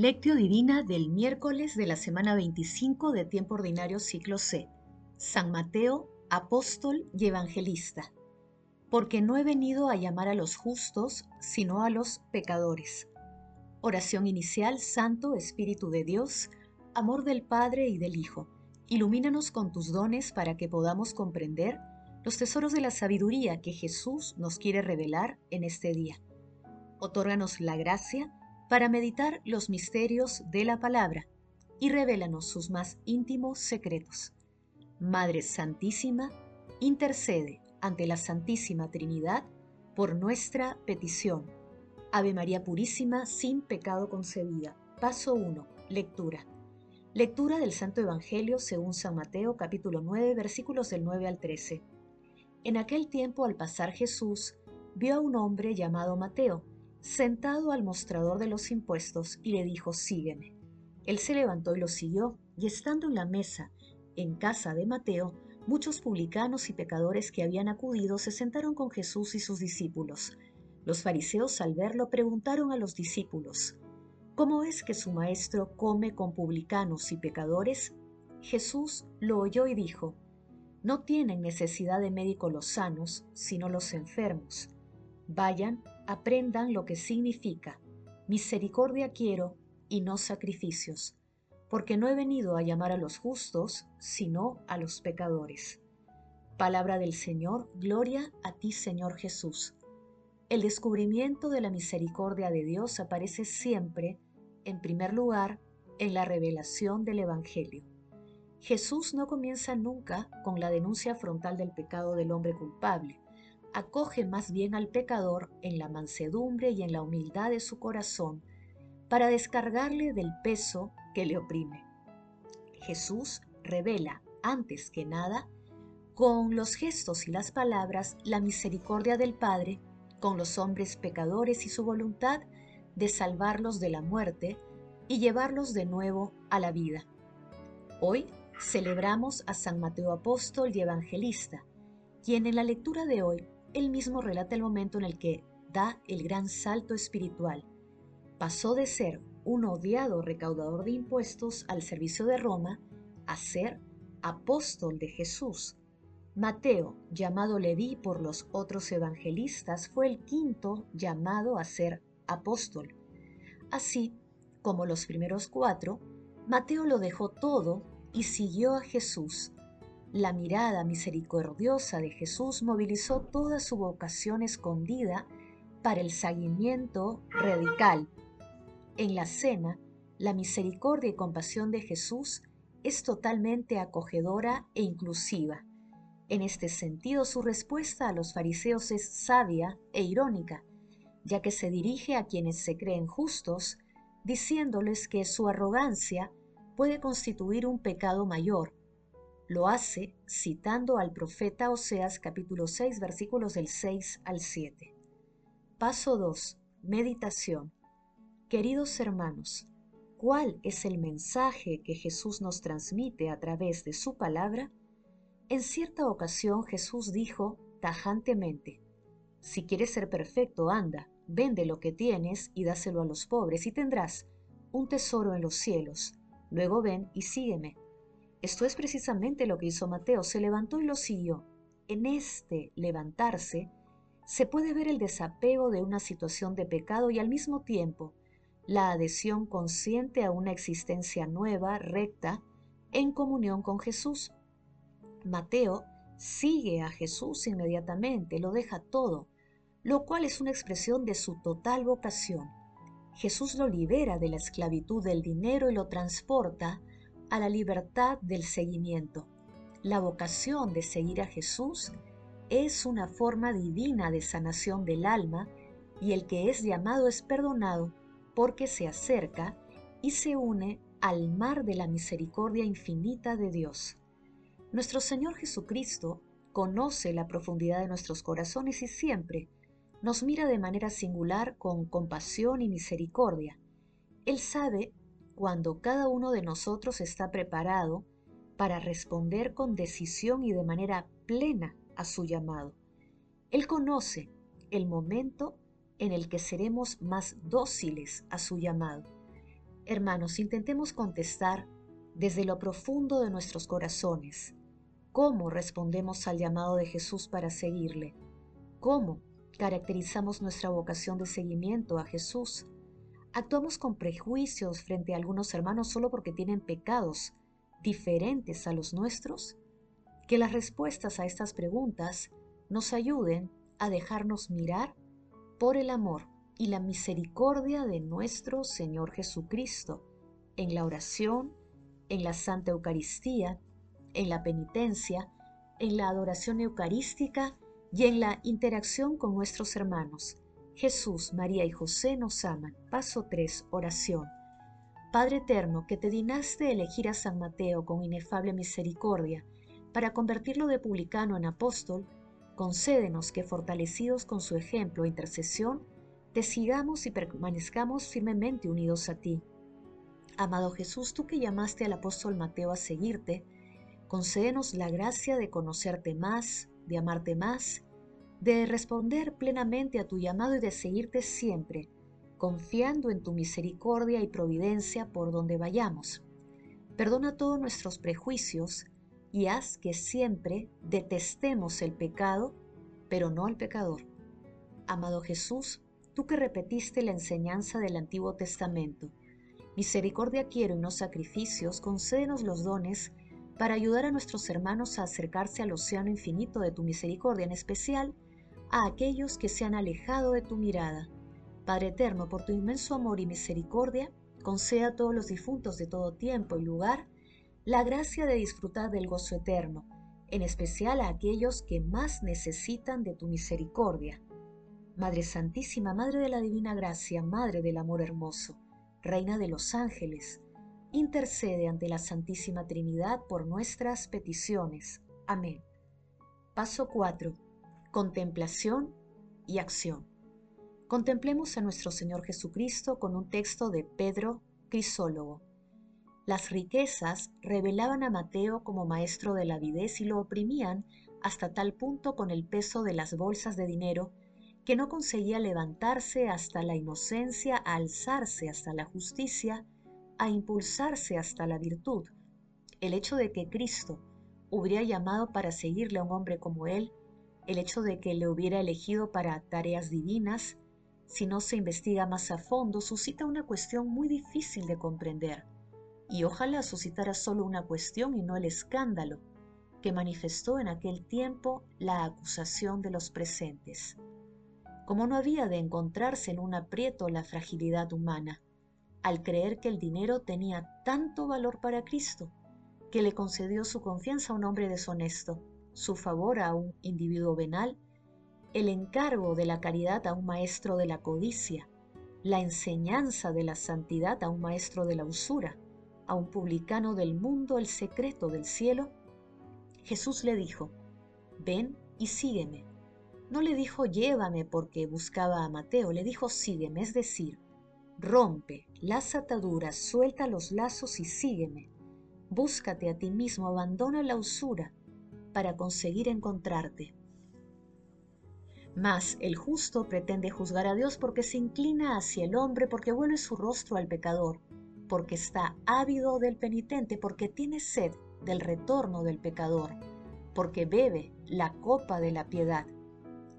Lectio Divina del miércoles de la semana 25 de Tiempo Ordinario Ciclo C. San Mateo, Apóstol y Evangelista. Porque no he venido a llamar a los justos, sino a los pecadores. Oración inicial, Santo Espíritu de Dios, amor del Padre y del Hijo. Ilumínanos con tus dones para que podamos comprender los tesoros de la sabiduría que Jesús nos quiere revelar en este día. Otórganos la gracia para meditar los misterios de la palabra y revélanos sus más íntimos secretos. Madre Santísima, intercede ante la Santísima Trinidad por nuestra petición. Ave María Purísima, sin pecado concebida. Paso 1. Lectura. Lectura del Santo Evangelio según San Mateo capítulo 9 versículos del 9 al 13. En aquel tiempo al pasar Jesús vio a un hombre llamado Mateo, sentado al mostrador de los impuestos y le dijo, sígueme. Él se levantó y lo siguió, y estando en la mesa, en casa de Mateo, muchos publicanos y pecadores que habían acudido se sentaron con Jesús y sus discípulos. Los fariseos al verlo preguntaron a los discípulos, ¿cómo es que su maestro come con publicanos y pecadores? Jesús lo oyó y dijo, no tienen necesidad de médicos los sanos, sino los enfermos. Vayan aprendan lo que significa misericordia quiero y no sacrificios, porque no he venido a llamar a los justos, sino a los pecadores. Palabra del Señor, gloria a ti Señor Jesús. El descubrimiento de la misericordia de Dios aparece siempre, en primer lugar, en la revelación del Evangelio. Jesús no comienza nunca con la denuncia frontal del pecado del hombre culpable, acoge más bien al pecador en la mansedumbre y en la humildad de su corazón para descargarle del peso que le oprime. Jesús revela, antes que nada, con los gestos y las palabras, la misericordia del Padre con los hombres pecadores y su voluntad de salvarlos de la muerte y llevarlos de nuevo a la vida. Hoy celebramos a San Mateo Apóstol y Evangelista, quien en la lectura de hoy él mismo relata el momento en el que da el gran salto espiritual. Pasó de ser un odiado recaudador de impuestos al servicio de Roma a ser apóstol de Jesús. Mateo, llamado Leví por los otros evangelistas, fue el quinto llamado a ser apóstol. Así como los primeros cuatro, Mateo lo dejó todo y siguió a Jesús la mirada misericordiosa de Jesús movilizó toda su vocación escondida para el seguimiento radical. En la cena, la misericordia y compasión de Jesús es totalmente acogedora e inclusiva. En este sentido, su respuesta a los fariseos es sabia e irónica, ya que se dirige a quienes se creen justos, diciéndoles que su arrogancia puede constituir un pecado mayor, lo hace citando al profeta Oseas capítulo 6 versículos del 6 al 7. Paso 2. Meditación. Queridos hermanos, ¿cuál es el mensaje que Jesús nos transmite a través de su palabra? En cierta ocasión Jesús dijo tajantemente, Si quieres ser perfecto, anda, vende lo que tienes y dáselo a los pobres y tendrás un tesoro en los cielos. Luego ven y sígueme. Esto es precisamente lo que hizo Mateo, se levantó y lo siguió. En este levantarse se puede ver el desapego de una situación de pecado y al mismo tiempo la adhesión consciente a una existencia nueva, recta, en comunión con Jesús. Mateo sigue a Jesús inmediatamente, lo deja todo, lo cual es una expresión de su total vocación. Jesús lo libera de la esclavitud del dinero y lo transporta a la libertad del seguimiento. La vocación de seguir a Jesús es una forma divina de sanación del alma y el que es llamado es perdonado porque se acerca y se une al mar de la misericordia infinita de Dios. Nuestro Señor Jesucristo conoce la profundidad de nuestros corazones y siempre nos mira de manera singular con compasión y misericordia. Él sabe cuando cada uno de nosotros está preparado para responder con decisión y de manera plena a su llamado. Él conoce el momento en el que seremos más dóciles a su llamado. Hermanos, intentemos contestar desde lo profundo de nuestros corazones cómo respondemos al llamado de Jesús para seguirle, cómo caracterizamos nuestra vocación de seguimiento a Jesús. Actuamos con prejuicios frente a algunos hermanos solo porque tienen pecados diferentes a los nuestros. Que las respuestas a estas preguntas nos ayuden a dejarnos mirar por el amor y la misericordia de nuestro Señor Jesucristo en la oración, en la Santa Eucaristía, en la penitencia, en la adoración eucarística y en la interacción con nuestros hermanos. Jesús, María y José nos aman. Paso 3. Oración. Padre eterno, que te dinaste elegir a San Mateo con inefable misericordia para convertirlo de publicano en apóstol, concédenos que fortalecidos con su ejemplo e intercesión, te sigamos y permanezcamos firmemente unidos a ti. Amado Jesús, tú que llamaste al apóstol Mateo a seguirte, concédenos la gracia de conocerte más, de amarte más, de responder plenamente a tu llamado y de seguirte siempre, confiando en tu misericordia y providencia por donde vayamos. Perdona todos nuestros prejuicios y haz que siempre detestemos el pecado, pero no al pecador. Amado Jesús, tú que repetiste la enseñanza del Antiguo Testamento, misericordia quiero y no sacrificios, concédenos los dones para ayudar a nuestros hermanos a acercarse al océano infinito de tu misericordia, en especial a aquellos que se han alejado de tu mirada. Padre eterno, por tu inmenso amor y misericordia, conceda a todos los difuntos de todo tiempo y lugar la gracia de disfrutar del gozo eterno, en especial a aquellos que más necesitan de tu misericordia. Madre Santísima, Madre de la Divina Gracia, Madre del Amor Hermoso, Reina de los Ángeles, intercede ante la Santísima Trinidad por nuestras peticiones. Amén. Paso 4. Contemplación y acción. Contemplemos a nuestro Señor Jesucristo con un texto de Pedro Crisólogo. Las riquezas revelaban a Mateo como maestro de la avidez y lo oprimían hasta tal punto con el peso de las bolsas de dinero que no conseguía levantarse hasta la inocencia, a alzarse hasta la justicia, a impulsarse hasta la virtud. El hecho de que Cristo hubiera llamado para seguirle a un hombre como él, el hecho de que le hubiera elegido para tareas divinas, si no se investiga más a fondo, suscita una cuestión muy difícil de comprender y ojalá suscitara solo una cuestión y no el escándalo que manifestó en aquel tiempo la acusación de los presentes. Como no había de encontrarse en un aprieto la fragilidad humana, al creer que el dinero tenía tanto valor para Cristo, que le concedió su confianza a un hombre deshonesto, su favor a un individuo venal, el encargo de la caridad a un maestro de la codicia, la enseñanza de la santidad a un maestro de la usura, a un publicano del mundo el secreto del cielo, Jesús le dijo, ven y sígueme. No le dijo llévame porque buscaba a Mateo, le dijo sígueme, es decir, rompe las ataduras, suelta los lazos y sígueme. Búscate a ti mismo, abandona la usura para conseguir encontrarte. Mas el justo pretende juzgar a Dios porque se inclina hacia el hombre, porque vuelve su rostro al pecador porque está ávido del penitente, porque tiene sed del retorno del pecador, porque bebe la copa de la piedad.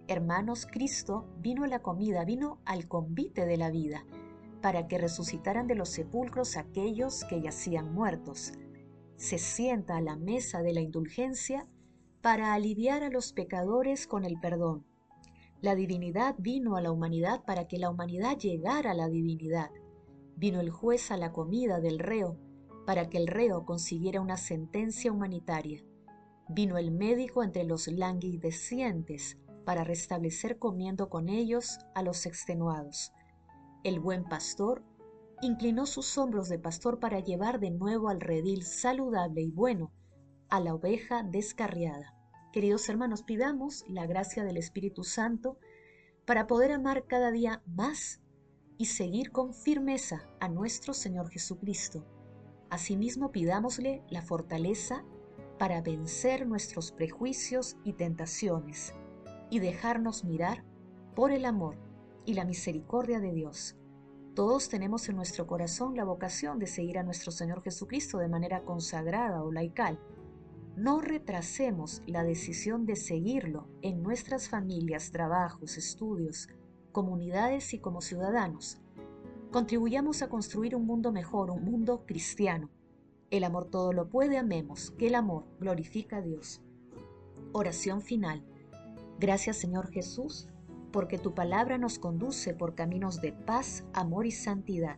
Hermanos, Cristo vino a la comida, vino al convite de la vida, para que resucitaran de los sepulcros aquellos que yacían muertos. Se sienta a la mesa de la indulgencia para aliviar a los pecadores con el perdón. La divinidad vino a la humanidad para que la humanidad llegara a la divinidad. Vino el juez a la comida del reo para que el reo consiguiera una sentencia humanitaria. Vino el médico entre los languidecientes para restablecer comiendo con ellos a los extenuados. El buen pastor inclinó sus hombros de pastor para llevar de nuevo al redil saludable y bueno a la oveja descarriada. Queridos hermanos, pidamos la gracia del Espíritu Santo para poder amar cada día más y seguir con firmeza a nuestro Señor Jesucristo. Asimismo pidámosle la fortaleza para vencer nuestros prejuicios y tentaciones y dejarnos mirar por el amor y la misericordia de Dios. Todos tenemos en nuestro corazón la vocación de seguir a nuestro Señor Jesucristo de manera consagrada o laical. No retrasemos la decisión de seguirlo en nuestras familias, trabajos, estudios, comunidades y como ciudadanos. Contribuyamos a construir un mundo mejor, un mundo cristiano. El amor todo lo puede, amemos, que el amor glorifica a Dios. Oración final. Gracias Señor Jesús porque tu palabra nos conduce por caminos de paz, amor y santidad.